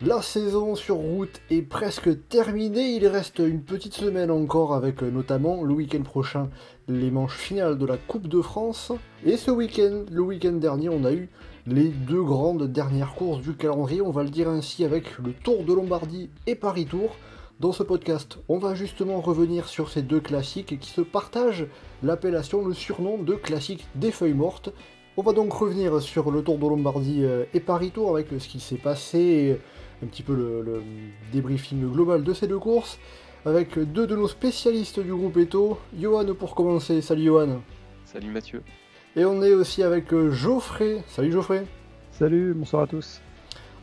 La saison sur route est presque terminée, il reste une petite semaine encore avec euh, notamment le week-end prochain les manches finales de la Coupe de France. Et ce week-end, le week-end dernier, on a eu les deux grandes dernières courses du calendrier, on va le dire ainsi avec le Tour de Lombardie et Paris Tour. Dans ce podcast, on va justement revenir sur ces deux classiques qui se partagent l'appellation, le surnom de classique des feuilles mortes. On va donc revenir sur le Tour de Lombardie euh, et Paris Tour avec ce qui s'est passé, un petit peu le, le, débriefing global de ces deux courses, avec deux de nos spécialistes du groupe Eto. Johan pour commencer, salut Johan. Salut Mathieu. Et on est aussi avec euh, Geoffrey, salut Geoffrey. Salut, bonsoir à tous.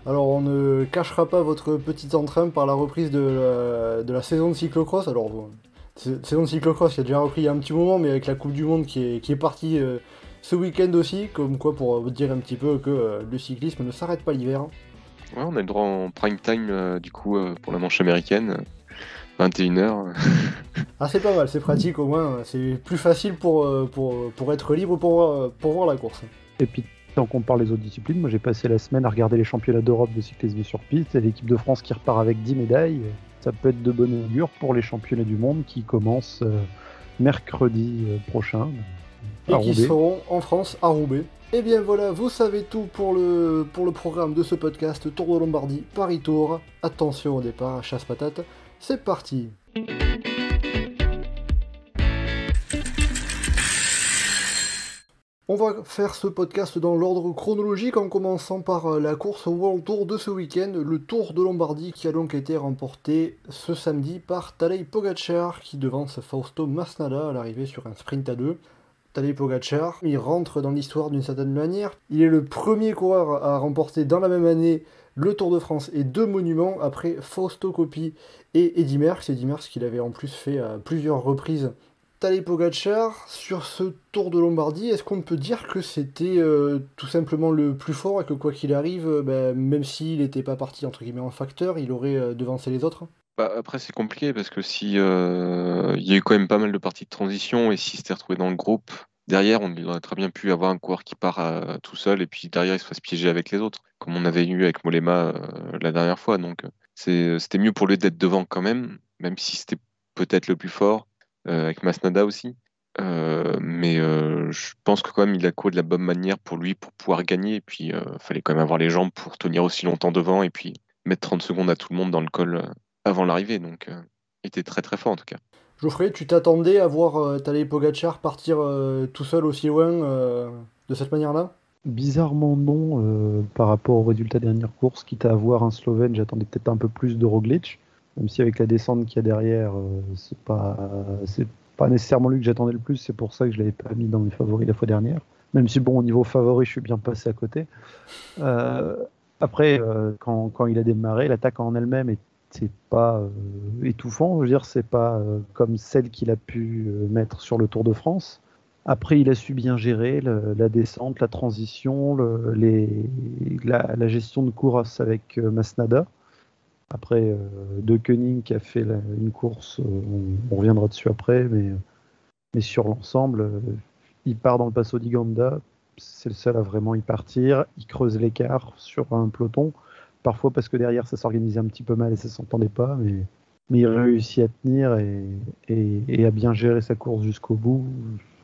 Alors on ne cachera pas votre petit entrain par la reprise de la, de la saison de cyclocross. Alors saison de cyclocross qui a déjà repris il y a un petit moment, mais avec la Coupe du Monde qui est, qui est partie euh, ce week-end aussi, comme quoi pour vous dire un petit peu que euh, le cyclisme ne s'arrête pas l'hiver. Ouais, on a le droit en prime time euh, du coup euh, pour la manche américaine, 21h. ah c'est pas mal, c'est pratique au moins, c'est plus facile pour, euh, pour, pour être libre pour, pour voir la course. Et puis tant qu'on parle des autres disciplines, moi j'ai passé la semaine à regarder les championnats d'Europe de cyclisme sur piste et l'équipe de France qui repart avec 10 médailles. Ça peut être de bonne augure pour les championnats du monde qui commencent euh, mercredi euh, prochain. Et qui seront en France à Roubaix. Et eh bien voilà, vous savez tout pour le, pour le programme de ce podcast Tour de Lombardie, Paris Tour. Attention au départ, chasse patate, c'est parti On va faire ce podcast dans l'ordre chronologique en commençant par la course World Tour de ce week-end, le Tour de Lombardie qui a donc été remporté ce samedi par Tadej Pogacar qui devance Fausto Masnada à l'arrivée sur un sprint à deux. Tadej Pogacar, il rentre dans l'histoire d'une certaine manière. Il est le premier coureur à remporter dans la même année le Tour de France et deux monuments après Fausto Coppi et Eddy Merckx. Eddy Merckx qu'il avait en plus fait à plusieurs reprises Tadej Pogacar, sur ce Tour de Lombardie, est-ce qu'on peut dire que c'était euh, tout simplement le plus fort et que quoi qu'il arrive, euh, ben, même s'il n'était pas parti entre guillemets en facteur, il aurait euh, devancé les autres? Bah, Après c'est compliqué parce que si euh, il y a eu quand même pas mal de parties de transition et si s'était retrouvé dans le groupe, derrière on aurait très bien pu avoir un coureur qui part euh, tout seul et puis derrière il se fasse piéger avec les autres, comme on avait eu avec Molema la dernière fois. Donc c'était mieux pour lui d'être devant quand même, même si c'était peut-être le plus fort. Euh, avec Masnada aussi. Euh, mais euh, je pense que quand même il a couru de la bonne manière pour lui pour pouvoir gagner. Et puis il fallait quand même avoir les jambes pour tenir aussi longtemps devant et puis mettre 30 secondes à tout le monde dans le col avant l'arrivée. Donc il était très très fort en tout cas. Geoffrey, tu t'attendais à voir euh, Tadej Pogacar partir euh, tout seul aussi loin euh, de cette manière-là? Bizarrement non, par rapport au résultat des dernières courses, quitte à avoir un Slovène, j'attendais peut-être un peu plus de Roglic même si avec la descente qu'il y a derrière, euh, c'est pas, c'est pas nécessairement lui que j'attendais le plus, c'est pour ça que je l'avais pas mis dans mes favoris la fois dernière. Même si, bon, au niveau favori, je suis bien passé à côté. Euh, après, euh, quand, quand, il a démarré, l'attaque en elle-même c'est pas euh, étouffant. Je veux dire, c'est pas euh, comme celle qu'il a pu euh, mettre sur le Tour de France. Après, il a su bien gérer la descente, la transition, la, gestion de course avec Masnada. Après, De Koenig qui a fait une course, on, reviendra dessus après, mais, mais sur l'ensemble, il part dans le Passo di Ganda, c'est le seul à vraiment y partir, il creuse l'écart sur un peloton, parfois parce que derrière ça s'organisait un petit peu mal et ça s'entendait pas, mais, mais il réussit à tenir et, et, et à bien gérer sa course jusqu'au bout.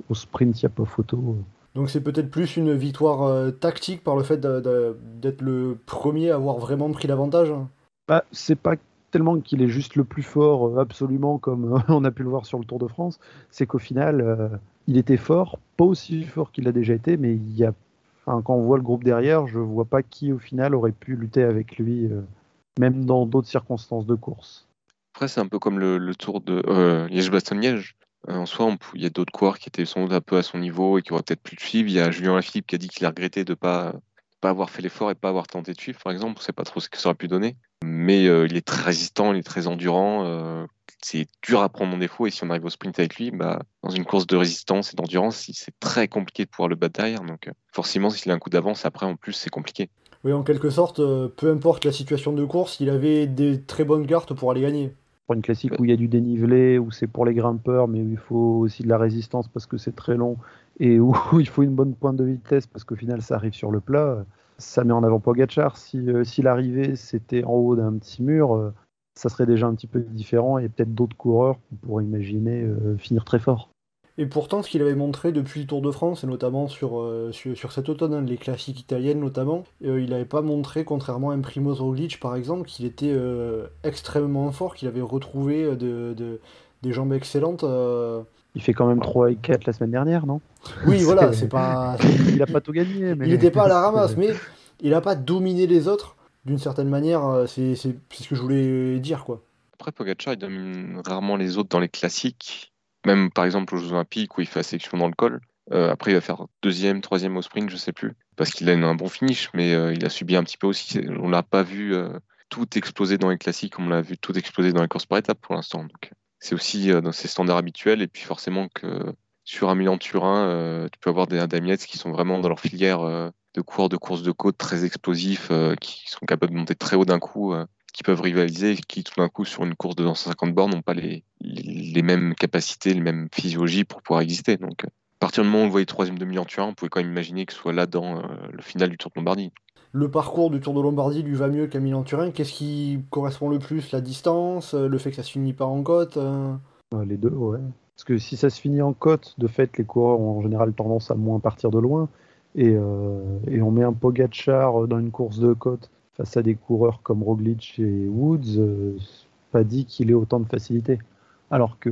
Au sprint, il n'y a pas photo. Donc c'est peut-être plus une victoire euh, tactique par le fait d'être le premier à avoir vraiment pris l'avantage bah, c'est pas tellement qu'il est juste le plus fort euh, absolument comme euh, on a pu le voir sur le Tour de France, c'est qu'au final il était fort, pas aussi fort qu'il a déjà été, mais il y a, quand on voit le groupe derrière, je vois pas qui au final aurait pu lutter avec lui, euh, même dans d'autres circonstances de course. Après c'est un peu comme le, Tour de euh, Liège-Bastogne-Liège. en soi, il y a d'autres coureurs qui étaient sans doute un peu à son niveau et qui auraient peut-être pu le suivre. Il y a Julien Lafilippe qui a dit qu'il a regretté de pas pas avoir fait l'effort et pas avoir tenté de suivre, par exemple. On sait pas trop ce que ça aurait pu donner. Mais euh, il est très résistant, il est très endurant. C'est dur à prendre en défaut. Et si on arrive au sprint avec lui, bah, dans une course de résistance et d'endurance, c'est très compliqué de pouvoir le battre derrière. Donc, euh, forcément, s'il a un coup d'avance, après, en plus, c'est compliqué. Oui, en quelque sorte, euh, peu importe la situation de course, il avait des très bonnes cartes pour aller gagner. Pour une classique où il y a du dénivelé, où c'est pour les grimpeurs, mais où il faut aussi de la résistance parce que c'est très long, et où il faut une bonne pointe de vitesse parce qu'au final, ça arrive sur le plat ça met en avant Pogachar. Si, euh, si l'arrivée c'était en haut d'un petit mur, euh, ça serait déjà un petit peu différent et peut-être d'autres coureurs qu'on pourrait imaginer euh, finir très fort. Et pourtant, ce qu'il avait montré depuis le Tour de France, et notamment sur, sur, cet automne, hein, les classiques italiennes notamment, il n'avait pas montré, contrairement à un Primoz Roglic par exemple, qu'il était extrêmement fort, qu'il avait retrouvé de, des jambes excellentes. Il fait quand même 3 et 4 la semaine dernière, non? Oui, voilà, c'est pas. Il n'a pas tout gagné. Mais... Il n'était pas à la ramasse, mais il n'a pas dominé les autres. D'une certaine manière, euh, c'est ce que je voulais dire, quoi. Après, Pogacar, il domine rarement les autres dans les classiques. Même par exemple aux Jeux Olympiques où il fait la sélection dans le col. Euh, après, il va faire deuxième, troisième au sprint, je sais plus. Parce qu'il a un bon finish, mais euh, il a subi un petit peu aussi. On l'a pas vu tout exploser dans les classiques, on l'a vu tout exploser dans les courses par étapes pour l'instant. C'est aussi dans ses standards habituels. Et puis forcément que sur un Milan-Turin, tu peux avoir des Adamiets qui sont vraiment dans leur filière de cours de course de côte très explosifs, qui sont capables de monter très haut d'un coup, qui peuvent rivaliser, qui tout d'un coup sur une course de 250 bornes n'ont pas les, les, mêmes capacités, les mêmes physiologies pour pouvoir exister. Donc à partir du moment où on voyait troisième de Milan-Turin, on pouvait quand même imaginer que ce soit là dans le final du Tour de Lombardie le parcours du Tour de Lombardie lui va mieux qu'à Milan-Turin. Qu'est-ce qui correspond le plus La distance Le fait que ça se finit pas en côte euh Les deux, ouais. Parce que si ça se finit en côte, de fait, les coureurs ont en général tendance à moins partir de loin. Et, euh, on met un Pogachar dans une course de côte face à des coureurs comme Roglic et Woods, euh, pas dit qu'il ait autant de facilité. Alors que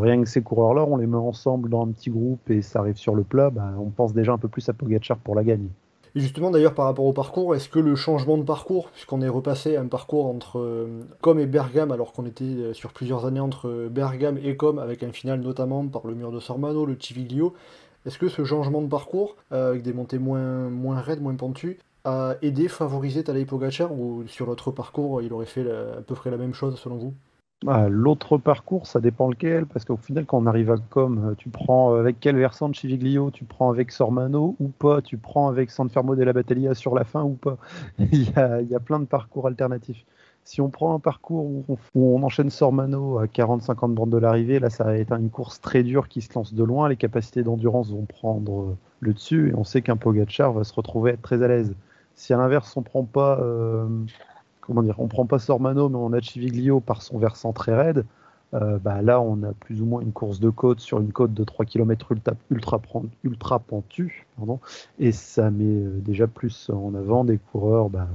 rien que ces coureurs-là, on les met ensemble dans un petit groupe et ça arrive sur le plat, bah, on pense déjà un peu plus à Pogachar pour la gagne. Et justement, d'ailleurs, par rapport au parcours, est-ce que le changement de parcours, puisqu'on est repassé à un parcours entre euh, Com et Bergame, alors qu'on était euh, sur plusieurs années entre euh, Bergame et Com, avec un final notamment par le mur de Sormano, le Civiglio, est-ce que ce changement de parcours, avec des montées moins, raides, moins pentues, a aidé, favorisé Tadej Pogacar, ou sur l'autre parcours, il aurait fait à peu près la même chose selon vous? Bah, l'autre parcours, ça dépend lequel, parce qu'au final, quand on arrive à Com, euh, tu prends euh, avec quel versant de Chiviglio Tu prends avec Sormano ou pas Tu prends avec Sanfermo della Battaglia sur la fin ou pas il y, a, plein de parcours alternatifs. Si on prend un parcours où on, enchaîne Sormano à 40-50 bandes de l'arrivée, là, ça va être une course très dure qui se lance de loin. Les capacités d'endurance vont prendre euh, le dessus et on sait qu'un Pogachar va se retrouver très à l'aise. Si à l'inverse, on prend pas comment dire, on prend pas Sormano, mais on a Chiviglio par son versant très raide. Euh, bah là, on a plus ou moins une course de côte sur une côte de 3 km ultra, ultra, pentue, et ça met euh, déjà plus en avant des coureurs, bah,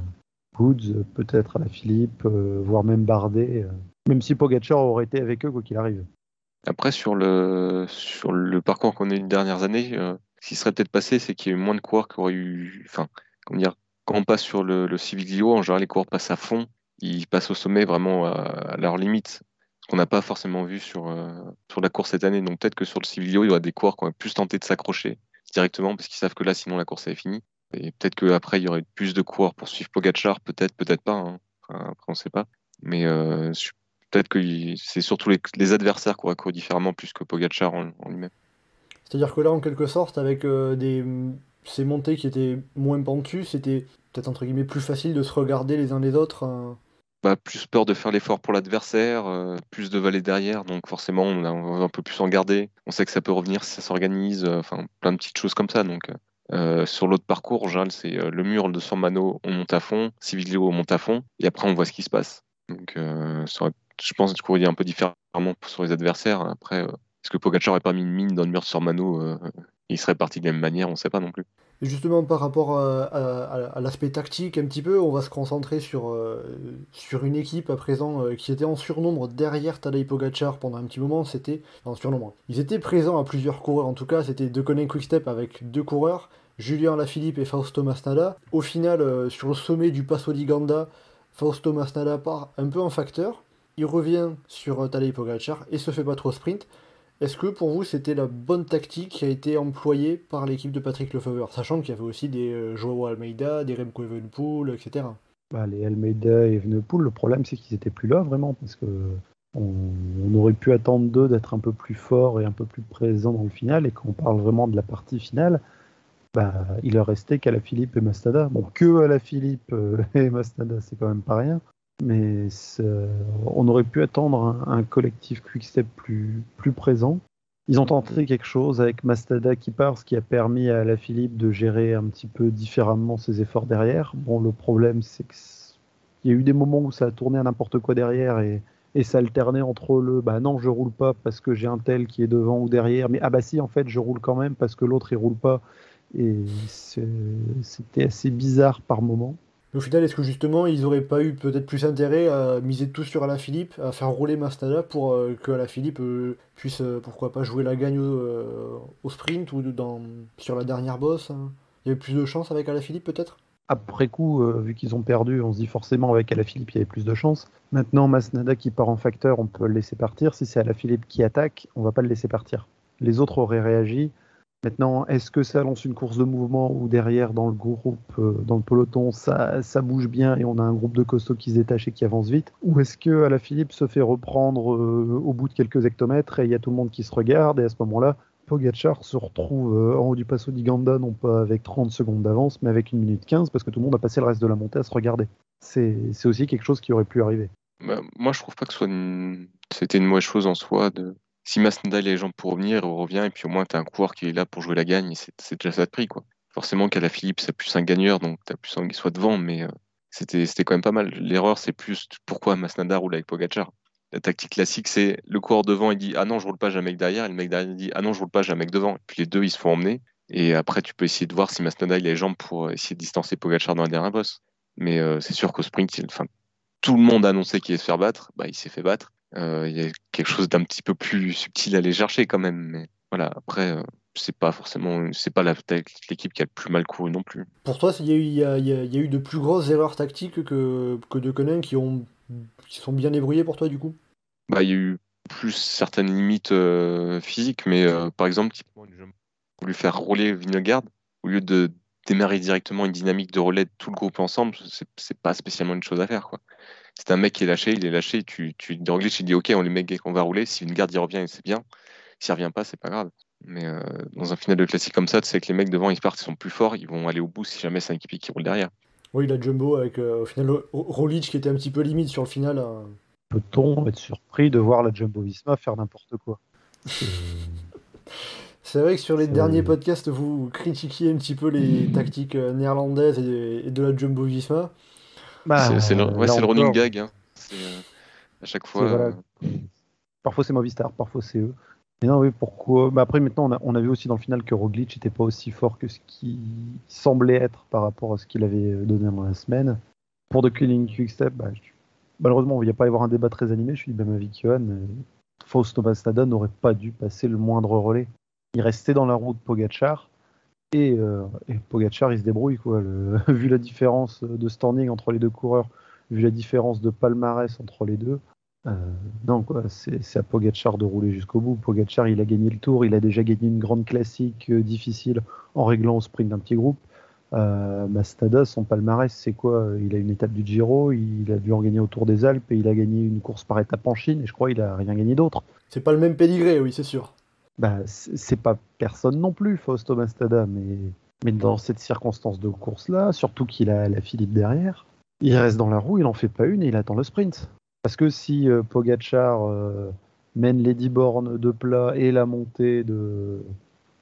Goods, peut-être à la Philippe, euh, voire même Bardet, même si Pogacar aurait été avec eux quoi qu'il arrive. Après, sur le, sur le parcours qu'on a eu les dernières années, ce qui serait peut-être passé, c'est qu'il y a eu moins de coureurs qui auraient eu, enfin, comment dire, quand on passe sur le, le en général, les coureurs passent à fond. Ils passent au sommet vraiment à, leur limite. Ce qu'on n'a pas forcément vu sur, euh, sur la course cette année. Donc peut-être que sur le Civiglio, il y aura des coureurs qui ont plus tenté de s'accrocher directement parce qu'ils savent que là, sinon, la course est finie. Et peut-être qu'après, il y aurait plus de coureurs pour suivre Pogachar. Peut-être, peut-être pas. Hein. après, on ne sait pas. Mais euh, peut-être que c'est surtout les, adversaires qui auraient couru différemment plus que Pogachar en, lui-même. C'est-à-dire que là, en quelque sorte, avec euh, des ces montées qui étaient moins pentues, c'était peut-être entre guillemets plus facile de se regarder les uns les autres. Hein. Bah, plus peur de faire l'effort pour l'adversaire, euh, plus de vallées derrière, donc forcément on, a, un peu plus en garder. On sait que ça peut revenir si ça s'organise, euh, enfin plein de petites choses comme ça. Donc euh, sur l'autre parcours, en général, c'est le mur de San Mano, on monte à fond, Civilio, on monte à fond, et après on voit ce qui se passe. Donc je pense que tu un peu différemment sur les adversaires. Après, est-ce que Pogacar n'aurait pas mis une mine dans le mur de San il serait parti de la même manière, on ne sait pas non plus. justement, par rapport à, l'aspect tactique, un petit peu, on va se concentrer sur, euh, une équipe à présent euh, qui était en surnombre derrière Tadej Pogacar pendant un petit moment. C'était en surnombre. Ils étaient présents à plusieurs coureurs, en tout cas, c'était De Quick Quickstep avec deux coureurs, Julien Lafilippe et Fausto Masnada. Au final, euh, sur le sommet du Passo di Ganda, Fausto Masnada part un peu en facteur. Il revient sur Tadej Pogacar et se fait pas trop sprint. Est-ce que pour vous c'était la bonne tactique qui a été employée par l'équipe de Patrick Lefebvre, sachant qu'il y avait aussi des euh, Joao Almeida, des Remco Evenepoel, etc. Bah, les Almeida et Evenepoel, le problème c'est qu'ils étaient plus là vraiment, parce que On, aurait pu attendre d'eux d'être un peu plus forts et un peu plus présents dans le final. Et quand on parle vraiment de la partie finale, bah, il leur restait qu'à la Philippe et Mastada. Bon, que à la Philippe euh, et Mastada, c'est quand même pas rien. Mais on aurait pu attendre un, collectif Quickstep plus, plus présent. Ils ont tenté quelque chose avec Mastada qui part, ce qui a permis à la Philippe de gérer un petit peu différemment ses efforts derrière. Bon, le problème, c'est qu'il y a eu des moments où ça a tourné à n'importe quoi derrière et, et ça alternait entre le bah non, je roule pas parce que j'ai un tel qui est devant ou derrière, mais ah bah si, en fait, je roule quand même parce que l'autre il roule pas. Et c'était assez bizarre par moment. Au final, est-ce que justement, ils auraient pas eu peut-être plus intérêt à miser tout sur Alaphilippe, à faire rouler Mastada pour euh, que Alaphilippe euh, puisse, euh, pourquoi pas, jouer la gagne au, sprint ou dans, sur la dernière bosse hein Il y avait plus de chance avec Alaphilippe peut-être? Après coup, vu qu'ils ont perdu, on se dit forcément avec Alaphilippe il y avait plus de chance. Maintenant, Masnada qui part en facteur, on peut le laisser partir. Si c'est Alaphilippe qui attaque, on va pas le laisser partir. Les autres auraient réagi. Maintenant, est-ce que ça lance une course de mouvement ou derrière dans le groupe, euh, dans le peloton, ça, bouge bien et on a un groupe de costauds qui se détache et qui avance vite? Ou est-ce que Philippe se fait reprendre euh, au bout de quelques hectomètres et il y a tout le monde qui se regarde et à ce moment-là, Pogachar se retrouve euh, en haut du Passo d'Iganda, non pas avec 30 secondes d'avance, mais avec 1 minute 15 parce que tout le monde a passé le reste de la montée à se regarder. C'est aussi quelque chose qui aurait pu arriver. Bah, moi, je trouve pas que c'était une mauvaise chose en soi de si Masnada il a les jambes pour revenir, il revient, et puis au moins tu un coureur qui est là pour jouer la gagne, c'est déjà ça de prix. Quoi. Forcément qu'à la Philippe, ça plus un gagneur, donc tu as plus envie qu'il soit devant, mais euh, c'était quand même pas mal. L'erreur, c'est plus pourquoi Masnada roule avec Pogachar. La tactique classique, c'est le coureur devant, il dit Ah non, je roule pas, j'ai un mec derrière, et le mec derrière, il dit Ah non, je roule pas, j'ai un mec devant. Et puis les deux, ils se font emmener, et après, tu peux essayer de voir si Masnada a les jambes pour essayer de distancer Pogachar dans la dernière bosse. Mais euh, c'est sûr qu'au sprint, tout le monde a annoncé qu'il allait se faire battre, bah, il s'est fait battre. Euh, il y a quelque chose d'un petit peu plus subtil à aller chercher quand même. Mais voilà, après, euh, c'est pas forcément, c'est pas l'équipe qui a le plus mal couru non plus. Pour toi, il y, a eu de plus grosses erreurs tactiques que, que de Conan qui, ont, qui sont bien débrouillés pour toi du coup? Bah, Il y a eu plus certaines limites euh, physiques, mais par exemple, voulu faire rouler Vingegaard au lieu de démarrer directement une dynamique de relais de tout le groupe ensemble, c'est pas spécialement une chose à faire. quoi c'est un mec qui est lâché, il est lâché, tu, tu tu dis ok, on lui met qu'on va rouler, si une garde y revient, c'est bien. S'il revient pas, c'est pas grave. Mais euh, dans un final de classique comme ça, tu sais que les mecs devant, ils partent, ils sont plus forts, ils vont aller au bout si jamais c'est un équipier qui roule derrière. Oui, la Jumbo avec euh, au final Rolich qui était un petit peu limite sur le final. Hein. Peut-on être surpris de voir la Jumbo Visma faire n'importe quoi? C'est vrai que sur les derniers podcasts, vous critiquiez un petit peu les tactiques euh, néerlandaises et de la Jumbo Visma. Bah, c'est le, running gag. Hein. Euh, à chaque fois. Euh, parfois c'est Movistar, parfois c'est eux. Mais non, oui, pourquoi? Bah, Après, maintenant, on a, vu aussi dans le final que Roglic n'était pas aussi fort que ce qui semblait être par rapport à ce qu'il avait donné dans la semaine. Pour The Killing Quickstep, bah, malheureusement, il n'y a pas à y avoir un débat très animé. Je suis même avec Johan. Fausto Bastada n'aurait pas dû passer le moindre relais. Il restait dans la route Pogachar. Euh, et, Pogachar, il se débrouille. Quoi. vu la différence de standing entre les deux coureurs, vu la différence de palmarès entre les deux, euh, non, quoi, c'est à Pogachar de rouler jusqu'au bout. Pogachar, il a gagné le tour, il a déjà gagné une grande classique euh, difficile en réglant au sprint d'un petit groupe. Mastada, son palmarès, c'est quoi? Il a une étape du Giro, il a dû en gagner au Tour des Alpes et il a gagné une course par étape en Chine et je crois qu'il a rien gagné d'autre. C'est pas le même pédigré, oui, c'est sûr bah, c'est pas personne non plus, Fausto Mastada, mais, mais dans cette circonstance de course-là, surtout qu'il a la Philippe derrière, il reste dans la roue, il en fait pas une et il attend le sprint. Parce que si euh, Pogachar euh, mène les 10 bornes de plat et la montée de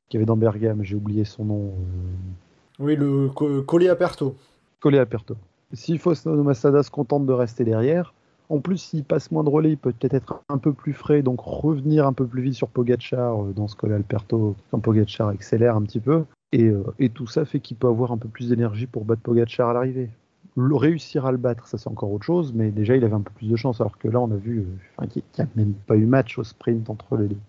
qu'il y avait dans Bergame, j'ai oublié son nom. Euh, oui, le Collet Aperto. Collet Aperto. Si Fausto Mastada se contente de rester derrière, en plus, s'il passe moins de relais, il peut peut-être être un peu plus frais, donc revenir un peu plus vite sur Pogachar euh, dans ce cas Alperto, quand Pogachar accélère un petit peu. Euh, et, tout ça fait qu'il peut avoir un peu plus d'énergie pour battre Pogachar à l'arrivée. réussir à le battre, ça c'est encore autre chose, mais déjà il avait un peu plus de chance, alors que là on a vu euh, qu'il n'y a même pas eu match au sprint entre les deux.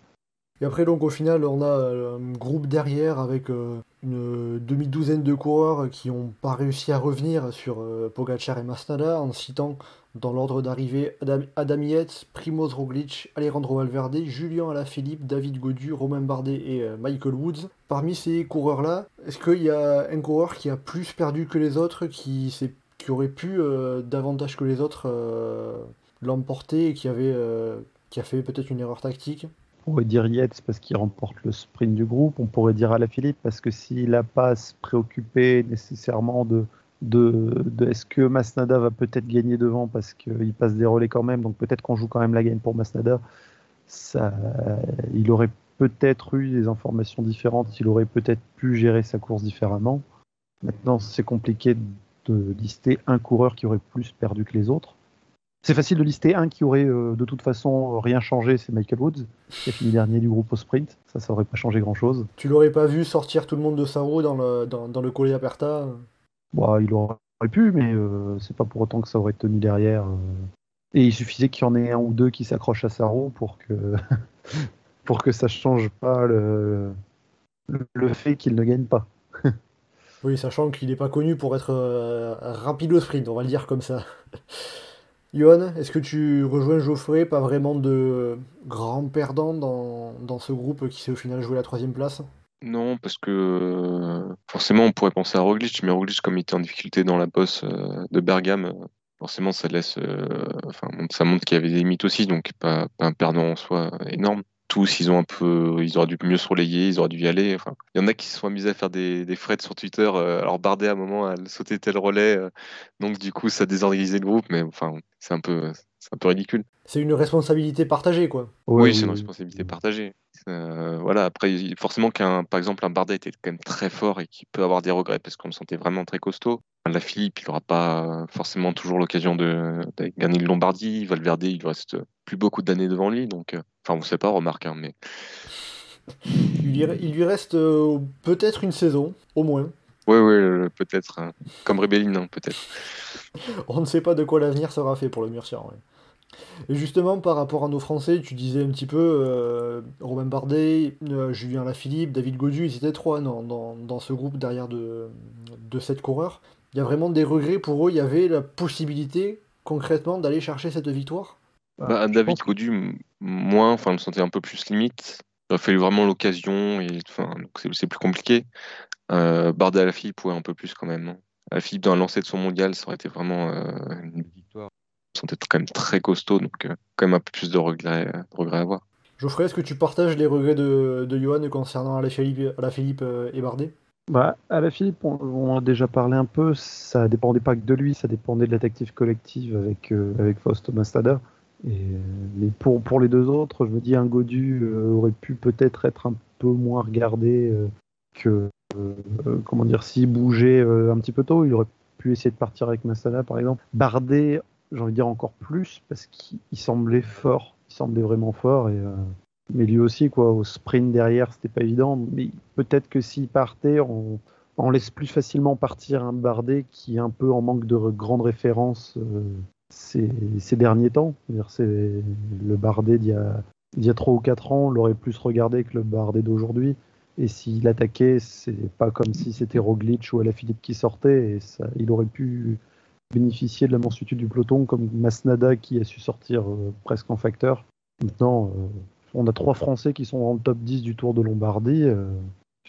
Et après, donc, au final, on a un groupe derrière avec une demi-douzaine de coureurs qui n'ont pas réussi à revenir sur Pogachar et Masnada en citant dans l'ordre d'arrivée, Adam, Yates, Primoz Roglic, Alejandro Valverde, Julien Alaphilippe, David Godu, Romain Bardet et euh, Michael Woods. Parmi ces coureurs-là, est-ce qu'il y a un coureur qui a plus perdu que les autres, qui, aurait pu euh, davantage que les autres euh, l'emporter et qui, avait, qui a fait peut-être une erreur tactique? On pourrait dire Yates parce qu'il remporte le sprint du groupe. On pourrait dire Alaphilippe parce que s'il n'a pas se préoccuper nécessairement de, de, est-ce que Masnada va peut-être gagner devant parce qu'il passe des relais quand même. Donc peut-être qu'on joue quand même la gagne pour Masnada. Ça, il aurait peut-être eu des informations différentes. Il aurait peut-être pu gérer sa course différemment. Maintenant, c'est compliqué de lister un coureur qui aurait plus perdu que les autres. C'est facile de lister un qui aurait euh, de toute façon rien changé, c'est Michael Woods, qui a fini dernier du groupe au sprint. Ça, ça aurait pas changé grand chose. Tu l'aurais pas vu sortir tout le monde de sa roue dans le, dans, dans le collet aperta? Bah, Il aurait pu, mais euh, c'est pas pour autant que ça aurait tenu derrière. Euh. Et il suffisait qu'il y en ait un ou deux qui s'accrochent à sa pour que, pour que ça change pas le, fait qu'il ne gagne pas. oui, sachant qu'il n'est pas connu pour être rapide au sprint, on va le dire comme ça. Johan, est-ce que tu rejoins Geoffrey Pas vraiment de grand perdant dans, ce groupe qui s'est au final joué la troisième place? Non, parce que euh, forcément on pourrait penser à Roglic, mais Roglic comme il était en difficulté dans la bosse euh, de Bergame, euh, forcément ça laisse, enfin ça montre qu'il y avait des limites aussi, donc pas, pas un perdant en soi énorme tous, ils ont un peu, ils auraient dû mieux se relayer, ils auraient dû y aller. Enfin, il y en a qui se sont amusés à faire des, des sur Twitter. Euh, alors Bardet à un moment a sauté tel relais, euh, donc du coup ça a désorganisé le groupe, mais enfin c'est un peu, c'est un peu ridicule. C'est une responsabilité partagée, quoi. Oui, c'est une responsabilité partagée. Euh, voilà, après, forcément qu'un, par exemple, un Bardet était quand même très fort et qui peut avoir des regrets parce qu'on le sentait vraiment très costaud. La Philippe, il n'aura pas forcément toujours l'occasion de, gagner le Lombardie. Valverde, il lui reste plus beaucoup d'années devant lui, donc, euh, enfin, on ne sait pas, remarque, hein, mais. Il lui, reste euh, peut-être une saison, au moins. Oui, oui, peut-être. Hein. comme Rébelline, hein, peut-être. on ne sait pas de quoi l'avenir sera fait pour le Murcian. Et justement, par rapport à nos Français, tu disais un petit peu euh, Robin Bardet, euh, Julien Lafilippe, David Godu, ils étaient trois dans, dans, ce groupe derrière de, de sept coureurs. Il y a vraiment des regrets pour eux. Il y avait la possibilité concrètement d'aller chercher cette victoire? Bah, David Godu, moins, enfin, me sentait un peu plus limite. Il a fallu vraiment l'occasion et enfin, c'est plus compliqué. Euh, Bardet à la Philippe, ouais, un peu plus quand même. La Philippe, dans un lancer de son mondial, ça aurait été vraiment euh, une victoire sont quand même très costauds, donc euh, quand même un peu plus de regrets, à avoir. Geoffrey, est-ce que tu partages les regrets de, de Johan concernant Alaphilippe, Philippe euh, et Bardet? Bah, Philippe, on, on, a déjà parlé un peu, ça dépendait pas que de lui, ça dépendait de la tactique collective avec, euh, avec Fausto Mastada. Et, mais pour, pour les deux autres, je me dis, un Godu aurait pu peut-être être un peu moins regardé que, comment dire, s'il bougeait un petit peu tôt, il aurait pu essayer de partir avec Mastada par exemple. Bardet, j'ai envie de dire encore plus, parce qu'il semblait fort, il semblait vraiment fort. Euh, mais lui aussi, quoi, au sprint derrière, c'était pas évident. Mais peut-être que s'il partait, on, laisse plus facilement partir un Bardet qui est un peu en manque de grandes références euh, ces, derniers temps. Le Bardet d'il y a, 3 ou 4 ans, l'aurait plus regardé que le Bardet d'aujourd'hui. Et s'il attaquait, c'est pas comme si c'était Roglic ou Alaphilippe qui sortait. Il aurait pu bénéficier de la mansuétude du peloton, comme Masnada qui a su sortir euh, presque en facteur. Maintenant, euh, on a trois Français qui sont dans le top 10 du Tour de Lombardie. Euh,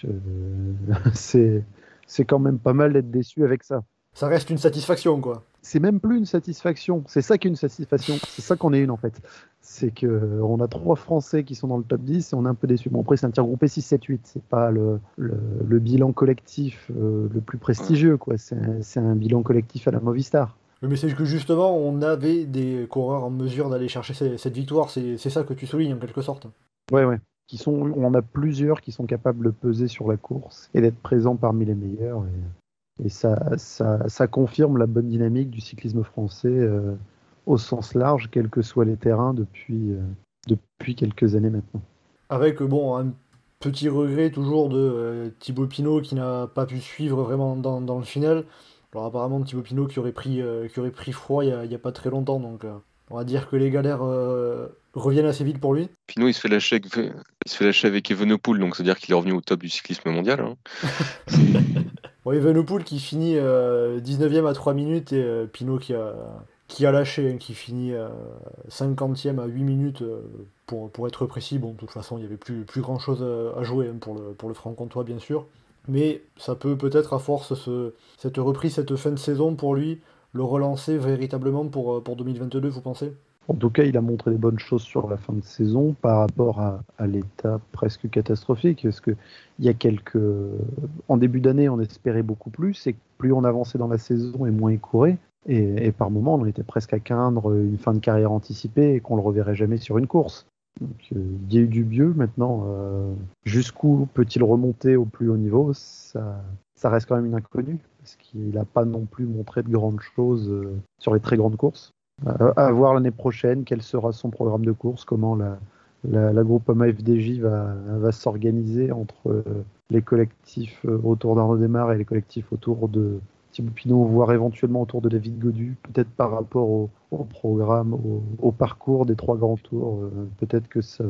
c'est quand même pas mal d'être déçu avec ça. Ça reste une satisfaction, quoi c'est même plus une satisfaction. C'est ça qui est une satisfaction. C'est ça qu'on est une en fait. C'est que euh, on a trois Français qui sont dans le top 10 et on est un peu déçu. Bon après c'est un tir groupé 6-7-8. C'est pas le, le, bilan collectif euh, le plus prestigieux quoi. C'est un, bilan collectif à la Movistar. Mais c'est que justement on avait des coureurs en mesure d'aller chercher cette victoire. C'est ça que tu soulignes en quelque sorte. Ouais ouais. Qui sont, on en a plusieurs qui sont capables de peser sur la course et d'être présents parmi les meilleurs. Et et ça, ça, confirme la bonne dynamique du cyclisme français euh, au sens large, quels que soient les terrains, depuis, euh, depuis quelques années maintenant. Avec bon, un petit regret toujours de euh, Thibaut Pinot qui n'a pas pu suivre vraiment dans, dans, le final. Alors apparemment Thibaut Pinot qui aurait pris, qui aurait pris froid il n'y a, a, pas très longtemps, donc on va dire que les galères reviennent assez vite pour lui. Pinot, il se fait lâcher avec, il se fait lâcher avec Evenepoel, donc c'est-à-dire qu'il est revenu au top du cyclisme mondial. Hein. bon, Evenepoel qui finit 19ème euh, à 3 minutes et euh, Pinot qui a, qui a lâché, hein, qui finit 50e euh, à 8 minutes pour, pour être précis. Bon, de toute façon, il n'y avait plus, plus grand-chose à jouer hein, pour, le, pour le franc-comtois, bien sûr. Mais ça peut peut-être, à force, ce, cette reprise, cette fin de saison pour lui, le relancer véritablement pour, pour 2022, vous pensez? En tout cas, il a montré des bonnes choses sur la fin de saison par rapport à, l'état presque catastrophique. Parce que il y a quelques, en début d'année, on espérait beaucoup plus, et plus on avançait dans la saison et moins il courait. Et, par moments, on était presque à craindre une fin de carrière anticipée et qu'on le reverrait jamais sur une course. Donc, euh, il y a eu du mieux. Maintenant, euh, jusqu'où peut-il remonter au plus haut niveau ça, ça reste quand même une inconnue parce qu'il n'a pas non plus montré de grandes choses euh, sur les très grandes courses. À voir l'année prochaine quel sera son programme de course, comment la, la, groupe FDJ va, va s'organiser entre les collectifs autour d'Arnaud Desmar et les collectifs autour de, Thibaut Pinot, voire éventuellement autour de David Godu, peut-être par rapport au, programme, au, parcours des trois grands tours. Euh, peut-être que ça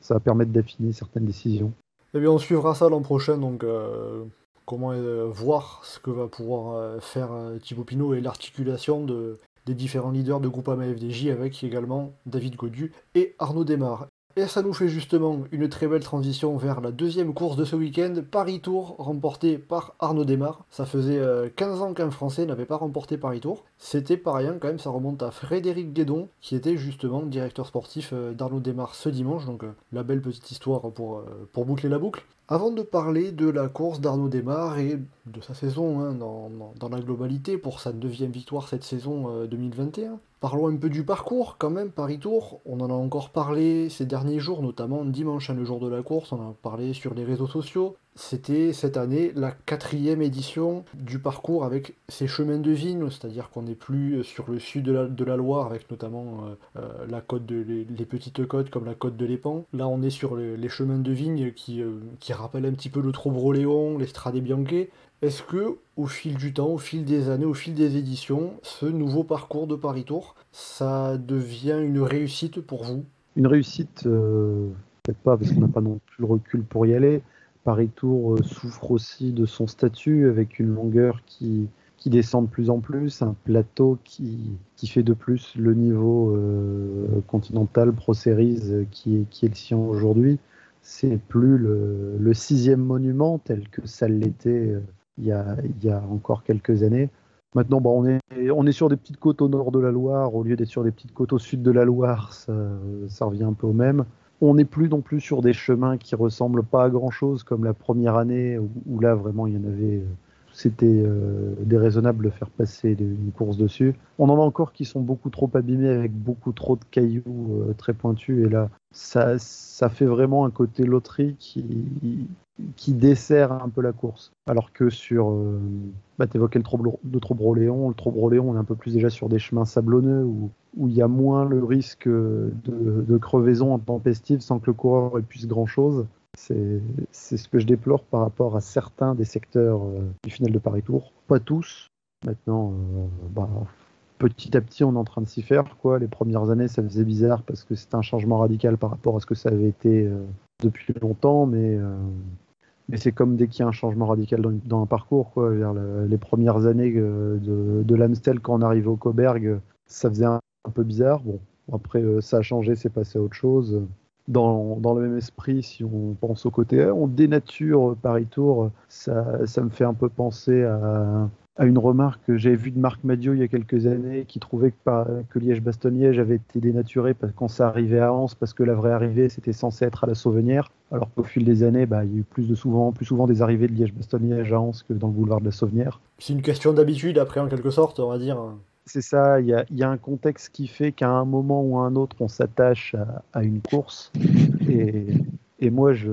ça va permettre d'affiner certaines décisions. Eh bien, on suivra ça l'an prochain, donc euh, comment euh, voir ce que va pouvoir faire Thibaut Pinot et l'articulation de, des différents leaders de Groupama FDJ avec également David Godu et Arnaud Desmar. Et ça nous fait justement une très belle transition vers la deuxième course de ce week-end, Paris Tour, remportée par Arnaud Desmar. Ça faisait 15 euh, ans qu'un Français n'avait pas remporté Paris Tour. C'était pas rien quand même, ça remonte à Frédéric Guédon, qui était justement directeur sportif euh, d'Arnaud Desmar ce dimanche, donc euh, la belle petite histoire pour boucler la boucle. Avant de parler de la course d'Arnaud Desmar et de sa saison hein, dans, la globalité pour sa neuvième victoire cette saison 2021, Parlons un peu du parcours quand même, Paris Tour. On en a encore parlé ces derniers jours, notamment dimanche, hein, le jour de la course, on en a parlé sur les réseaux sociaux. C'était cette année la quatrième édition du parcours avec ses chemins de vigne, c'est-à-dire qu'on n'est plus sur le sud de la, Loire avec notamment euh, euh, la côte de, les, petites côtes comme la côte de l'Épan. Là on est sur les, chemins de vigne qui, euh, qui rappellent un petit peu le Trobroléon, l'Estrade Bianche, est-ce que, au fil du temps, au fil des années, au fil des éditions, ce nouveau parcours de Paris Tour, ça devient une réussite pour vous? Une réussite, euh, peut-être pas, parce qu'on n'a pas non plus le recul pour y aller. Paris Tour euh, souffre aussi de son statut, avec une longueur qui, descend de plus en plus, un plateau qui, fait de plus le niveau euh, continental Pro Series qui, qui est le sien aujourd'hui. C'est plus le, sixième monument tel que ça l'était il y, a, encore quelques années. Maintenant, bon, on, est, est sur des petites côtes au nord de la Loire, au lieu d'être sur des petites côtes au sud de la Loire, ça revient un peu au même. On n'est plus non plus sur des chemins qui ressemblent pas à grand chose, comme la première année, où, là vraiment il y en avait. C'était euh, déraisonnable de faire passer une course dessus. On en a encore qui sont beaucoup trop abîmés avec beaucoup trop de cailloux euh, très pointus. Et là, ça, ça fait vraiment un côté loterie qui, qui dessert un peu la course. Alors que sur, euh, bah, tu évoquais le, le Trobroléon, le Trobroléon, on est un peu plus déjà sur des chemins sablonneux où, où il y a moins le risque de, crevaison intempestive sans que le coureur puisse grand-chose. C'est ce que je déplore par rapport à certains des secteurs euh, du final de Paris Tour. Pas tous. Maintenant, euh, bah, petit à petit, on est en train de s'y faire. Quoi. Les premières années, ça faisait bizarre parce que c'était un changement radical par rapport à ce que ça avait été depuis longtemps, mais mais c'est comme dès qu'il y a un changement radical dans, un parcours. Quoi. les premières années euh, de, de l'Amstel, quand on arrivait au Coberg, ça faisait un, peu bizarre. Bon, après, euh, ça a changé, c'est passé à autre chose. Dans, dans, le même esprit, si on pense au côté, on dénature Paris Tour, ça, ça me fait un peu penser à, à une remarque que j'ai vue de Marc Madio il y a quelques années, qui trouvait que, que Liège-Bastogne-Liège avait été dénaturé quand ça arrivait à Anse, parce que la vraie arrivée, c'était censé être à la Sauvenière, alors qu'au fil des années, bah, il y a eu plus, de souvent, plus souvent des arrivées de Liège-Bastogne-Liège à Anse que dans le boulevard de la Sauvenière. C'est une question d'habitude, après, en quelque sorte, on va dire. C'est ça, il y a, y a, un contexte qui fait qu'à un moment ou à un autre, on s'attache à, à, une course. Et, et moi, je,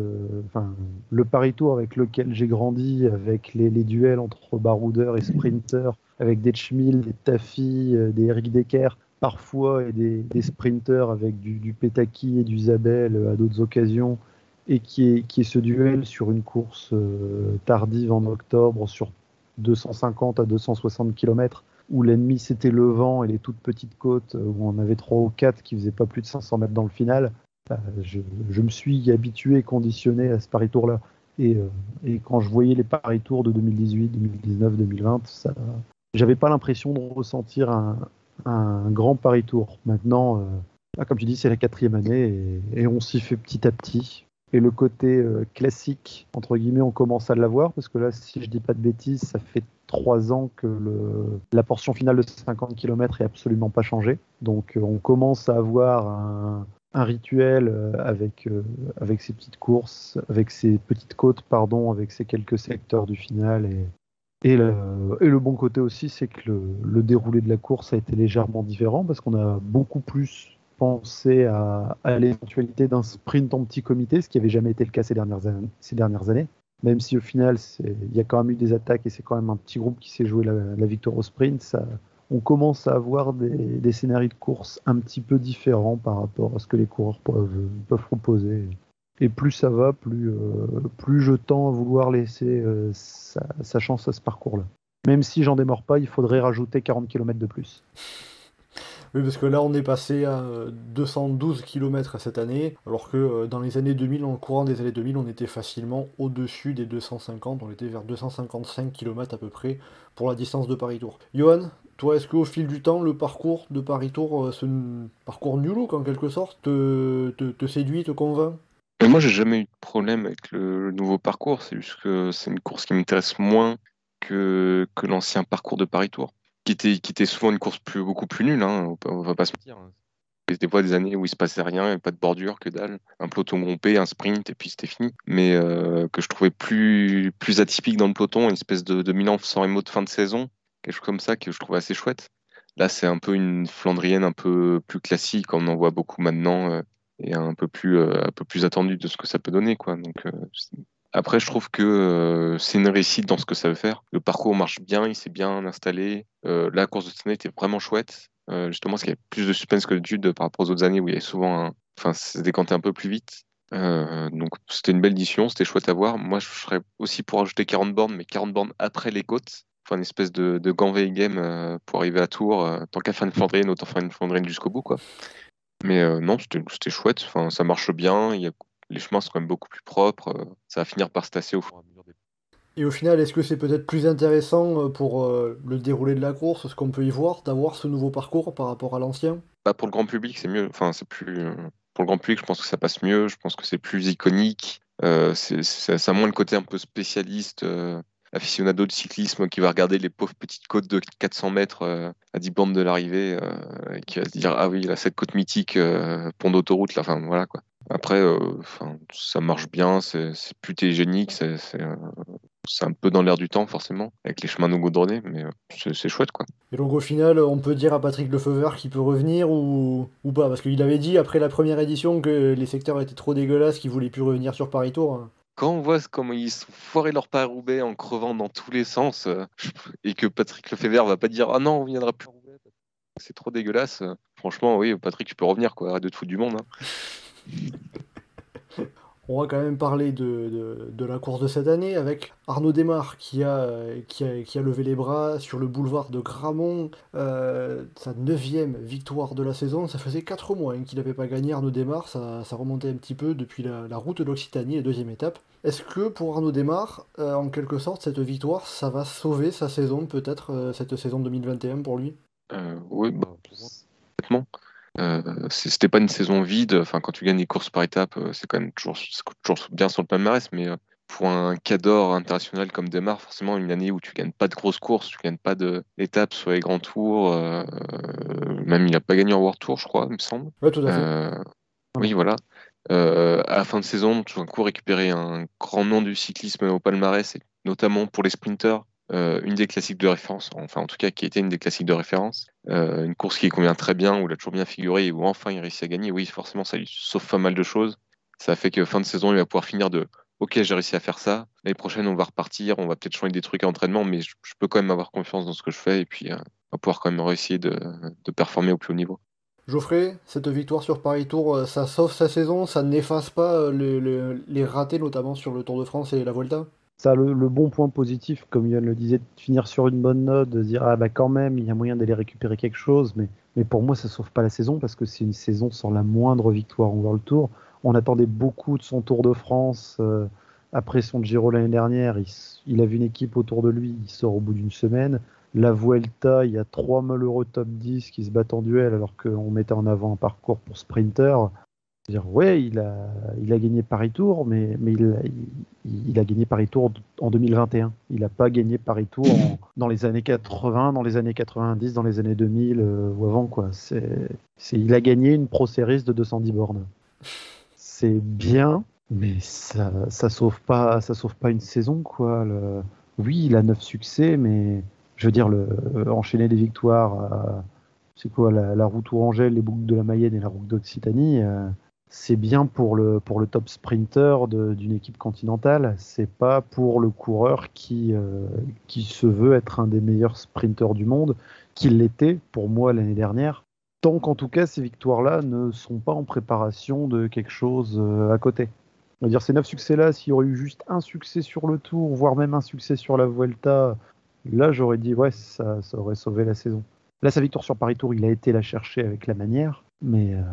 le Paris Tour avec lequel j'ai grandi, avec les, duels entre baroudeurs et sprinteurs, avec des Schmil, des Taffy, euh, des Eric Decker, parfois, et des, sprinteurs avec du, du Petaki et du Zabel euh, à d'autres occasions, et qui est, qui est ce duel sur une course euh, tardive en octobre sur 250 à 260 km où l'ennemi c'était le vent et les toutes petites côtes où on avait trois ou quatre qui faisaient pas plus de 500 mètres dans le final bah, je, me suis habitué, conditionné à ce Paris Tour-là. Euh, et, quand je voyais les Paris Tours de 2018, 2019, 2020, ça, j'avais pas l'impression de ressentir un, grand Paris Tour. Maintenant, euh, comme tu dis, c'est la quatrième année et, on s'y fait petit à petit. Et le côté euh, classique, entre guillemets, on commence à l'avoir parce que là, si je dis pas de bêtises, ça fait trois ans que la portion finale de 50 km est absolument pas changée. Donc on commence à avoir un, un rituel euh, avec, euh, avec ces petites courses, avec ces petites côtes, pardon, avec ces quelques secteurs du final. Et, le, bon côté aussi, c'est que le, déroulé de la course a été légèrement différent parce qu'on a beaucoup plus pensé à, l'éventualité d'un sprint en petit comité, ce qui n'avait jamais été le cas ces dernières, années. Même si au final, il y a quand même eu des attaques et c'est quand même un petit groupe qui s'est joué la, victoire au sprint, on commence à avoir des, scénarios de course un petit peu différents par rapport à ce que les coureurs peuvent, proposer. Et plus ça va, plus, euh, je tends à vouloir laisser euh, sa, sa, chance à ce parcours-là. Même si j'en démords pas, il faudrait rajouter 40 km de plus. Oui, parce que là, on est passé à 212 km cette année, alors que dans les années 2000, en courant des années 2000, on était facilement au-dessus des 250, on était vers 255 km à peu près pour la distance de Paris-Tour. Johan, toi, est-ce qu'au fil du temps, le parcours de Paris-Tour, ce parcours Look en quelque sorte, te, séduit, te convainc? Moi, j'ai jamais eu de problème avec le, nouveau parcours, c'est juste que c'est une course qui m'intéresse moins que, l'ancien parcours de Paris-Tour qui était, souvent une course plus, beaucoup plus nulle, hein, on va pas se mentir. Des fois des années où il se passait rien, pas de bordure, que dalle, un peloton groupé, un sprint et puis c'était fini. Mais euh, que je trouvais plus, atypique dans le peloton, une espèce de, de Milan sans Remo de fin de saison, quelque chose comme ça que je trouvais assez chouette. Là, c'est un peu une Flandrienne un peu plus classique, on en voit beaucoup maintenant, euh, et un peu plus, euh, attendu de ce que ça peut donner, quoi. Donc euh, après, je trouve que euh, c'est une réussite dans ce que ça veut faire. Le parcours marche bien, il s'est bien installé. La course de cette année était vraiment chouette. Justement, parce qu'il y avait plus de suspense que d'habitude par rapport aux autres années où il y avait souvent un... Enfin, c'est décanté un peu plus vite. Donc, c'était une belle édition, c'était chouette à voir. Moi, je serais aussi pour ajouter 40 bornes, mais 40 bornes après les côtes. Une espèce de, de Ganvey game euh, pour arriver à Tours. Euh, tant qu'à faire une Flandrienne, autant faire une Flandrienne jusqu'au bout, quoi. Mais non, c'était chouette. Enfin, ça marche bien. Il y a les chemins sont quand même beaucoup plus propres, euh, ça va finir par se tasser au fur et à mesure des et au final, est-ce que c'est peut-être plus intéressant pour euh, le déroulé de la course, ce qu'on peut y voir, d'avoir ce nouveau parcours par rapport à l'ancien? Bah Pour le grand public, c'est mieux. Enfin, c'est plus. Pour le grand public, je pense que ça passe mieux. Je pense que c'est plus iconique. Euh, ça a moins le côté un peu spécialiste, euh, aficionado de cyclisme qui va regarder les pauvres petites côtes de 400 mètres euh, à 10 bandes de l'arrivée et qui va se dire ah oui, là cette côte mythique, pont d'autoroute, là. Enfin voilà quoi. Après, ça marche bien, c'est, plus télégénique, c'est, un peu dans l'air du temps forcément, avec les chemins non goudronnés, mais c'est, chouette quoi. Et donc au final, on peut dire à Patrick Lefeuvre qu'il peut revenir ou, ou pas? Parce qu'il avait dit après la première édition que les secteurs étaient trop dégueulasses, qu'il voulait plus revenir sur Paris Tour. Quand on voit comment ils sont foirés leur Paris-Roubaix en crevant dans tous les sens, euh, et que Patrick Lefeuvre va pas dire ah non, on viendra plus Roubaix, c'est trop dégueulasse. Euh, franchement, oui, Patrick, tu peux revenir quoi, arrête de te foutre du monde. Hein. On va quand même parler de, de, la course de cette année avec Arnaud Desmar qui a, qui a, qui a levé les bras sur le boulevard de Gramont, euh, sa neuvième victoire de la saison. Ça faisait 4 mois hein, qu'il n'avait pas gagné Arnaud Desmar, ça, ça, remontait un petit peu depuis la, la route de l'Occitanie, la deuxième étape. Est-ce que pour Arnaud Desmar, euh, en quelque sorte, cette victoire, ça va sauver sa saison, peut-être, euh, cette saison 2021 pour lui? Oui, bah, complètement. Euh, c'était pas une saison vide. Enfin, quand tu gagnes des courses par étapes, euh, c'est quand même toujours, toujours bien sur le palmarès. Mais euh, pour un cador international comme Demar, forcément, une année où tu gagnes pas de grosses courses, tu gagnes pas d'étapes sur les grands tours, euh, même il a pas gagné en World Tour, je crois, il me semble. Ouais, tout à fait. Euh, oui, voilà. Euh, à la fin de saison, tout d'un coup récupérer un grand nom du cyclisme au palmarès, et notamment pour les sprinters, euh, une des classiques de référence, enfin en tout cas qui était une des classiques de référence, euh, une course qui convient très bien, où il a toujours bien figuré et où enfin il réussit à gagner, oui forcément ça lui sauve pas mal de choses. Ça fait que fin de saison il va pouvoir finir de ok j'ai réussi à faire ça, l'année prochaine on va repartir, on va peut-être changer des trucs à entraînement, mais je, peux quand même avoir confiance dans ce que je fais et puis euh, on va pouvoir quand même réussir de, performer au plus haut niveau. Geoffrey, cette victoire sur Paris Tour, ça sauve sa saison, ça n'efface pas les ratés notamment sur le Tour de France et la Volta ça le, le, bon point positif, comme Yann le disait, de finir sur une bonne note, de dire ah bah quand même il y a moyen d'aller récupérer quelque chose, mais, pour moi ça sauve pas la saison parce que c'est une saison sans la moindre victoire en World Tour. On attendait beaucoup de son Tour de France euh, après son Giro l'année dernière. Il, il avait une équipe autour de lui, il sort au bout d'une semaine. La Vuelta, il y a trois malheureux top 10 qui se battent en duel alors qu'on mettait en avant un parcours pour sprinter dire, ouais, il a, il a gagné Paris Tour, mais, mais il, il, a gagné Paris Tour en 2021. Il n'a pas gagné Paris Tour dans les années 80, dans les années 90, dans les années 2000 euh, ou avant. Quoi. C'est, il a gagné une Pro Series de 210 bornes. C'est bien, mais ça, ça sauve pas, sauve pas une saison. Quoi. Le... Oui, il a 9 succès, mais je veux dire, le, enchaîner des victoires, c'est quoi, la, la route Tourangelle, les boucles de la Mayenne et la route d'Occitanie. Euh, c'est bien pour le, pour le top sprinter d'une équipe continentale, c'est pas pour le coureur qui, euh, qui se veut être un des meilleurs sprinters du monde, qui l'était pour moi l'année dernière. Tant qu'en tout cas ces victoires-là ne sont pas en préparation de quelque chose euh, à côté. Dire ces neuf succès-là, s'il y aurait eu juste un succès sur le tour, voire même un succès sur la Vuelta, là j'aurais dit ouais, ça, ça, aurait sauvé la saison. Là, sa victoire sur Paris Tour, il a été la chercher avec la manière, mais euh,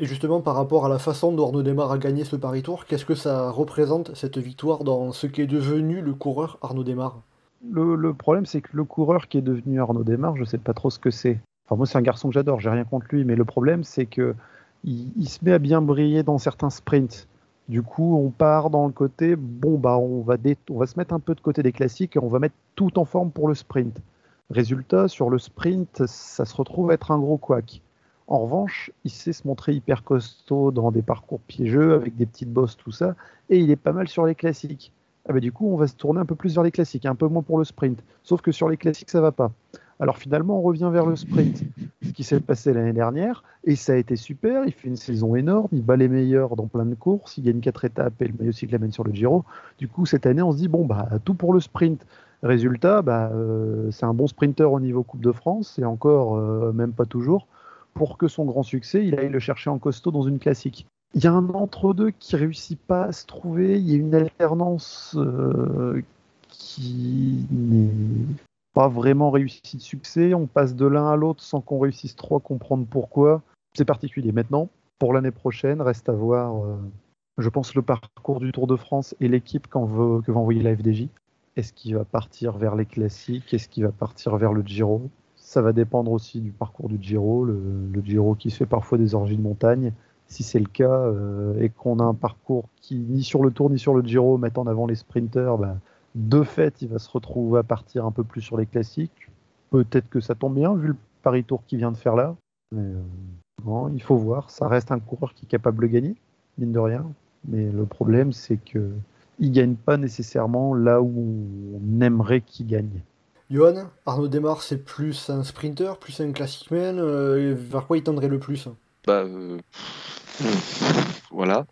et justement, par rapport à la façon dont Arnaud Desmar a gagné ce Paris Tour, qu'est-ce que ça représente, cette victoire, dans ce qu'est devenu le coureur Arnaud Desmar le, problème, c'est que le coureur qui est devenu Arnaud Desmar, je ne sais pas trop ce que c'est. Enfin, moi, c'est un garçon que j'adore, j'ai rien contre lui, mais le problème, c'est que il, se met à bien briller dans certains sprints. Du coup, on part dans le côté, bon, bah, on va, se mettre un peu de côté des classiques et on va mettre tout en forme pour le sprint. Résultat, sur le sprint, ça se retrouve être un gros couac. En revanche, il sait se montrer hyper costaud dans des parcours piégeux, avec des petites bosses, tout ça, et il est pas mal sur les classiques. Ah bah, du coup, on va se tourner un peu plus vers les classiques, un peu moins pour le sprint. Sauf que sur les classiques, ça va pas. Alors finalement, on revient vers le sprint, ce qui s'est passé l'année dernière, et ça a été super. Il fait une saison énorme, il bat les meilleurs dans plein de courses, il gagne quatre étapes et le maillot cyclamen sur le Giro. Du coup, cette année, on se dit bon bah tout pour le sprint. Résultat, bah, euh, c'est un bon sprinter au niveau Coupe de France, et encore euh, même pas toujours pour que son grand succès, il aille le chercher en costaud dans une classique. Il y a un entre-deux qui réussit pas à se trouver, il y a une alternance euh, qui n'est pas vraiment réussie de succès, on passe de l'un à l'autre sans qu'on réussisse trop à comprendre pourquoi. C'est particulier. Maintenant, pour l'année prochaine, reste à voir, euh, je pense, le parcours du Tour de France et l'équipe que va envoyer la FDJ. Est-ce qu'il va partir vers les classiques? Est-ce qu'il va partir vers le Giro? Ça va dépendre aussi du parcours du Giro, le, Giro qui se fait parfois des origines montagne. Si c'est le cas euh, et qu'on a un parcours qui, ni sur le Tour ni sur le Giro, met en avant les sprinters, bah, de fait, il va se retrouver à partir un peu plus sur les classiques. Peut-être que ça tombe bien, vu le Paris Tour qu'il vient de faire là. Mais euh, il faut voir. Ça reste un coureur qui est capable de gagner, mine de rien. Mais le problème, c'est que il gagne pas nécessairement là où on aimerait qu'il gagne. Johan, Arnaud Desmar, c'est plus un sprinter, plus un classic man euh, Vers quoi il tendrait le plus Bah, euh, voilà.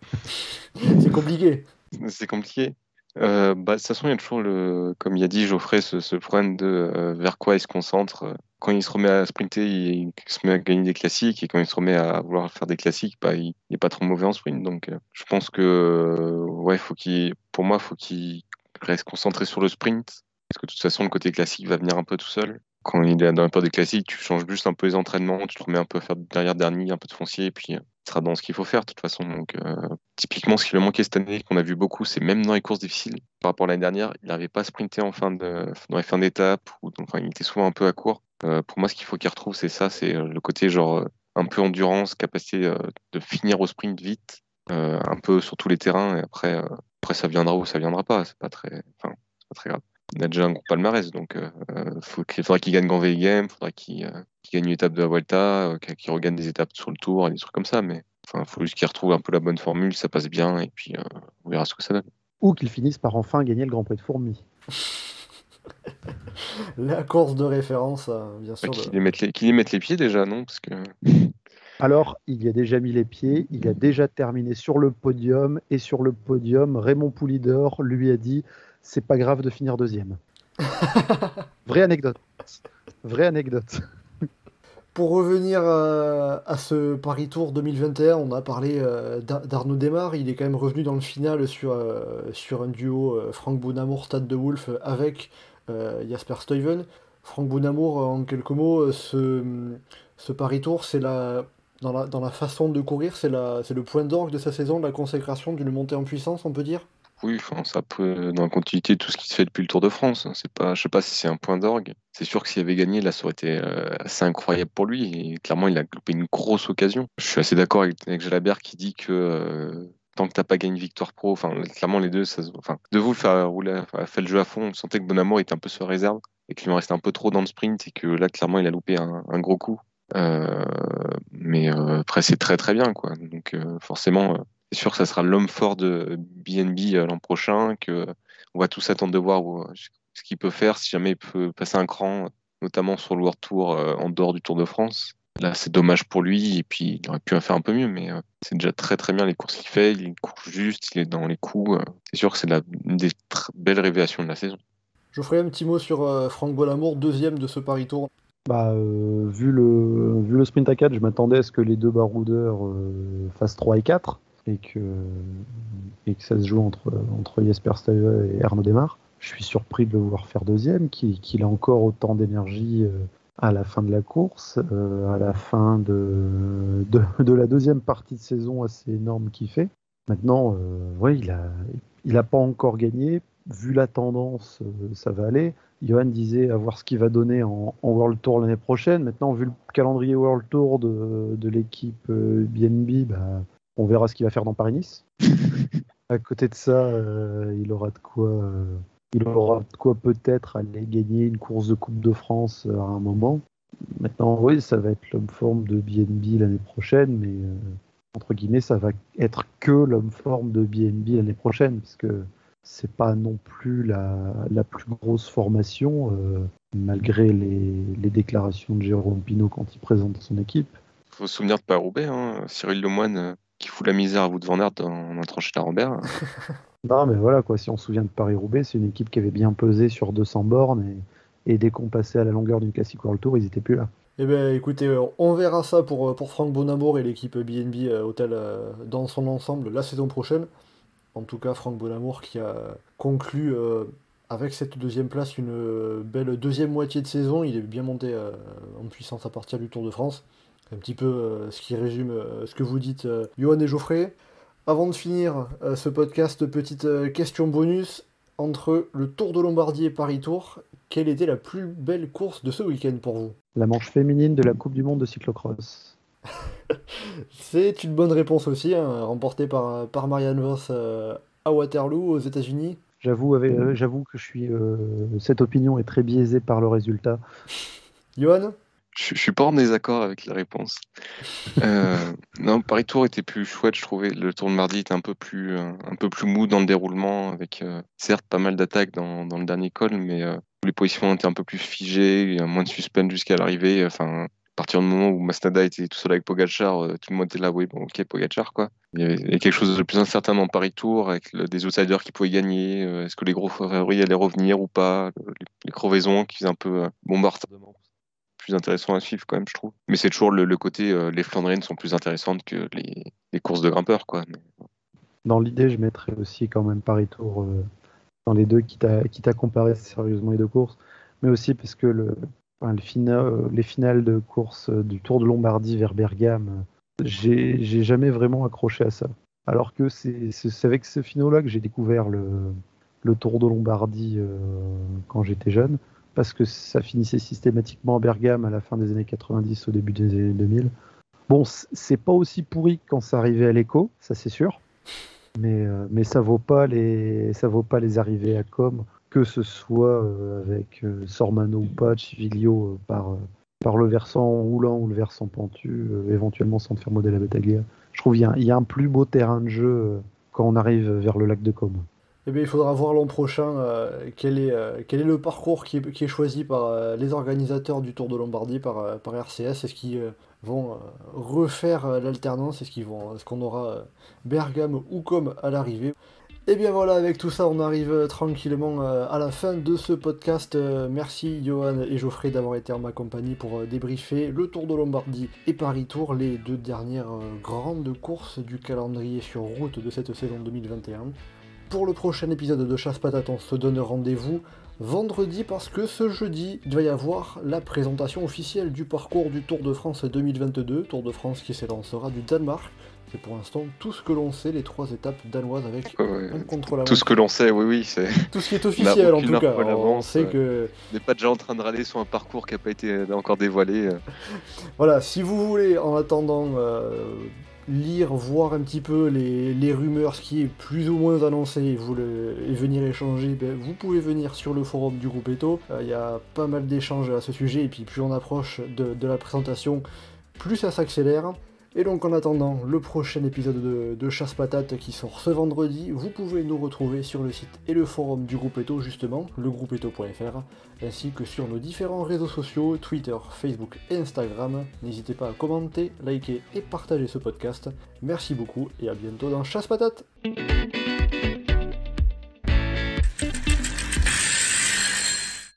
c'est compliqué. C'est compliqué. Euh, bah, de toute façon, il y a toujours, le, comme il a dit Geoffrey, ce, problème de vers quoi il se concentre. Quand il se remet à sprinter, il, se met à gagner des classiques, et quand il se remet à vouloir faire des classiques, bah, il n'est pas trop mauvais en sprint. Donc, je pense que, ouais, faut qu'il, pour moi, il faut qu'il reste concentré sur le sprint parce que de toute façon, le côté classique va venir un peu tout seul. Quand il est dans la période des classiques, tu changes juste un peu les entraînements, tu te remets un peu à faire derrière dernier, un peu de foncier, et puis euh, tu seras dans ce qu'il faut faire de toute façon. Donc, euh, typiquement, ce qui lui manquait cette année, qu'on a vu beaucoup, c'est même dans les courses difficiles. Par rapport à l'année dernière, il n'arrivait pas à sprinter en fin de, dans les fins d'étape, ou enfin, il était souvent un peu à court. Euh, pour moi, ce qu'il faut qu'il retrouve, c'est ça, c'est le côté genre un peu endurance, capacité de finir au sprint vite, un peu sur tous les terrains, et après, après ça viendra ou ça viendra pas. C'est pas très, enfin, pas très grave il a déjà un gros palmarès, donc euh, faut il faudra qu'il gagne Grand Game, il faudra qu'il euh, gagne une étape de la Vuelta, euh, qu'il regagne des étapes sur le Tour, des trucs comme ça, mais il faut juste qu'il retrouve un peu la bonne formule, ça passe bien, et puis on verra ce que ça donne. Ou qu'il finisse par enfin gagner le Grand Prix de Fourmi. la course de référence, bien sûr. Qu'il y, mette les... pieds déjà, non? Parce que... Alors, il y a déjà mis les pieds, il a déjà terminé sur le podium, et sur le podium, Raymond Poulidor lui a dit c'est pas grave de finir deuxième. Vraie anecdote. Vraie anecdote. Pour revenir euh, à ce Paris Tour 2021, on a parlé euh, d'Arnaud Desmar. Il est quand même revenu dans le final sur, euh, sur un duo Franck Bounamour, Stade de Wolf avec Jasper Stuyven. Franck Bounamour, en quelques mots, ce, ce Paris Tour, c'est la, dans, la, dans la façon de courir, c'est le point d'orgue de sa saison, la consécration d'une montée en puissance, on peut dire? Oui, enfin, ça peut dans la continuité de tout ce qui se fait depuis le Tour de France. hein. C'est pas, je sais pas si c'est un point d'orgue. C'est sûr que s'il avait gagné, là, ça aurait été euh, assez incroyable pour lui. Et clairement, il a loupé une grosse occasion. Je suis assez d'accord avec, avec Jalabert qui dit que euh, tant que t'as pas gagné une victoire pro, enfin, clairement, les deux, ça, enfin, de vous faire rouler, fait le jeu à fond. On sentait que Bonamour était un peu sur réserve et qu'il en restait un peu trop dans le sprint et que là, clairement, il a loupé un gros coup. Euh, mais euh, après, c'est très très bien, quoi. Donc, euh, forcément. c'est sûr que ça sera l'homme fort de BNB l'an prochain, que on va tous attendre de voir ce qu'il peut faire, si jamais il peut passer un cran, notamment sur le World Tour en dehors du Tour de France. Là, c'est dommage pour lui, et puis il aurait pu en faire un peu mieux, mais c'est déjà très très bien les courses qu'il fait, il court juste, il est dans les coups. c'est sûr que c'est une des très belles révélations de la saison. Je ferai un petit mot sur euh, Franck Bonamour, deuxième de ce Paris Tour. Bah, euh, vu, le, vu le sprint à 4, je m'attendais à ce que les deux baroudeurs euh, fassent 3 et 4 et que, ça se joue entre, Jesper Stuyve et Arnaud Desmar. Je suis surpris de le voir faire deuxième, qu'il a encore autant d'énergie euh, à la fin de la course, à la fin de, la deuxième partie de saison assez énorme qu'il fait. Maintenant, il a, il a pas encore gagné. Vu la tendance, ça va aller. Johan disait à voir ce qu'il va donner en, en World Tour l'année prochaine. Maintenant, vu le calendrier World Tour de, de l'équipe euh, BNB, bah, on verra ce qu'il va faire dans Paris-Nice. à côté de ça, euh, il aura de quoi, euh, il aura de quoi peut-être aller gagner une course de Coupe de France euh, à un moment. Maintenant, oui, ça va être l'homme forme de BNB l'année prochaine, mais euh, entre guillemets, ça va être que l'homme forme de BNB l'année prochaine, parce que c'est pas non plus la, la plus grosse formation, euh, malgré les, les déclarations de Jérôme Pinault quand il présente son équipe. faut se souvenir de Paris-Roubaix, hein, Cyril Lemoine euh, qui fout la misère à Wout van Aert dans, dans tranché la Robert. Non, mais voilà, quoi, si on se souvient de Paris-Roubaix, c'est une équipe qui avait bien pesé sur 200 bornes, et, et dès qu'on passait à la longueur d'une classique World Tour, ils étaient plus là. Eh bien, écoutez, euh, on verra ça pour, pour Franck Bonamour et l'équipe BNB Hotel dans son ensemble la saison prochaine. En tout cas, Franck Bonamour qui a conclu euh, avec cette deuxième place une euh, belle deuxième moitié de saison. Il est bien monté euh, en puissance à partir du Tour de France. C'est un petit peu euh, ce qui résume ce que vous dites, Johan et Geoffrey. Avant de finir ce podcast, petite question bonus. Entre le Tour de Lombardie et Paris Tour, quelle était la plus belle course de ce week-end pour vous? La manche féminine de la Coupe du Monde de cyclocross. C'est une bonne réponse aussi, hein, remportée par, par Marianne Vos euh, à Waterloo, aux États-Unis. J'avoue, euh, j'avoue que je suis, euh, cette opinion est très biaisée par le résultat. Johan? Je, je suis pas en désaccord avec la réponse. Euh, non, Paris Tour était plus chouette, je trouvais. Le Tour de mardi était un peu plus, un peu plus mou dans le déroulement, avec euh, certes pas mal d'attaques dans, dans le dernier col, mais euh, les positions étaient un peu plus figées, il y a moins de suspense jusqu'à l'arrivée. Enfin, partir du moment où Mastada était tout seul avec Pogacar, euh, tout le monde était là, oui, bon, ok, Pogacar, quoi. Il y avait, quelque chose de plus incertain dans Paris Tour, avec des outsiders qui pouvaient gagner. euh, Est-ce que les gros favoris allaient revenir ou pas Le- Les, les crevaisons qui faisaient un peu euh, bombardement plus intéressant à suivre quand même, je trouve. Mais c'est toujours le, côté, les Flandriennes sont plus intéressantes que les, courses de grimpeurs, quoi. Dans l'idée, je mettrais aussi quand même Paris Tour dans les deux, quitte à, quitte à comparer sérieusement les deux courses, mais aussi parce que le, euh, les finales de course euh, du Tour de Lombardie vers Bergame, euh, j'ai jamais vraiment accroché à ça. Alors que c'est avec ce finaux-là que j'ai découvert le, Tour de Lombardie quand j'étais jeune, parce que ça finissait systématiquement à Bergame à la fin des années 90, au début des années 2000. Bon, c'est pas aussi pourri que quand ça arrivait à l'écho, ça c'est sûr. Mais, ça vaut ça vaut pas les arrivées à com que ce soit euh, avec euh, Sormano ou pas, Civilio euh, par, par le versant roulant ou le versant pentu, éventuellement sans faire modèle à Battaglia. Je trouve qu'il y, y a un plus beau terrain de jeu quand on arrive vers le lac de Com. Eh bien, il faudra voir l'an prochain quel, est, quel est le parcours qui est, qui est choisi par les organisateurs du Tour de Lombardie, par, par RCS. Est-ce qu'ils vont refaire l'alternance? Est-ce qu'ils vont, est-ce qu'on aura Bergame ou comme à l'arrivée? Et bien voilà, avec tout ça, on arrive euh, tranquillement euh, à la fin de ce podcast. Euh, merci Johan et Geoffrey d'avoir été en ma compagnie pour débriefer le Tour de Lombardie et Paris Tour, les deux dernières grandes courses du calendrier sur route de cette saison 2021. Pour le prochain épisode de Chasse Patate, on se donne rendez-vous vendredi parce que ce jeudi, il va y avoir la présentation officielle du parcours du Tour de France 2022, Tour de France qui s'élancera du Danemark. C'est pour l'instant tout ce que l'on sait, les trois étapes danoises avec Ouais, un contre la Tout ce que l'on sait, oui, oui, c'est. Tout ce qui est officiel en tout cas. On sait ouais. que On n'est pas déjà en train de râler sur un parcours qui n'a pas été euh, encore dévoilé. euh. Voilà, si vous voulez, en attendant, euh, lire, voir un petit peu les, les rumeurs, ce qui est plus ou moins annoncé, et, vous le- et venir échanger, ben, vous pouvez venir sur le forum du groupe Eto. Euh, Il y a pas mal d'échanges à ce sujet, et puis plus on approche de, de la présentation, plus ça s'accélère. Et donc en attendant le prochain épisode de, Chasse Patate qui sort ce vendredi, vous pouvez nous retrouver sur le site et le forum du groupe Eto justement, legroupeeto.fr, ainsi que sur nos différents réseaux sociaux, Twitter, Facebook et Instagram. N'hésitez pas à commenter, liker et partager ce podcast. Merci beaucoup et à bientôt dans Chasse Patate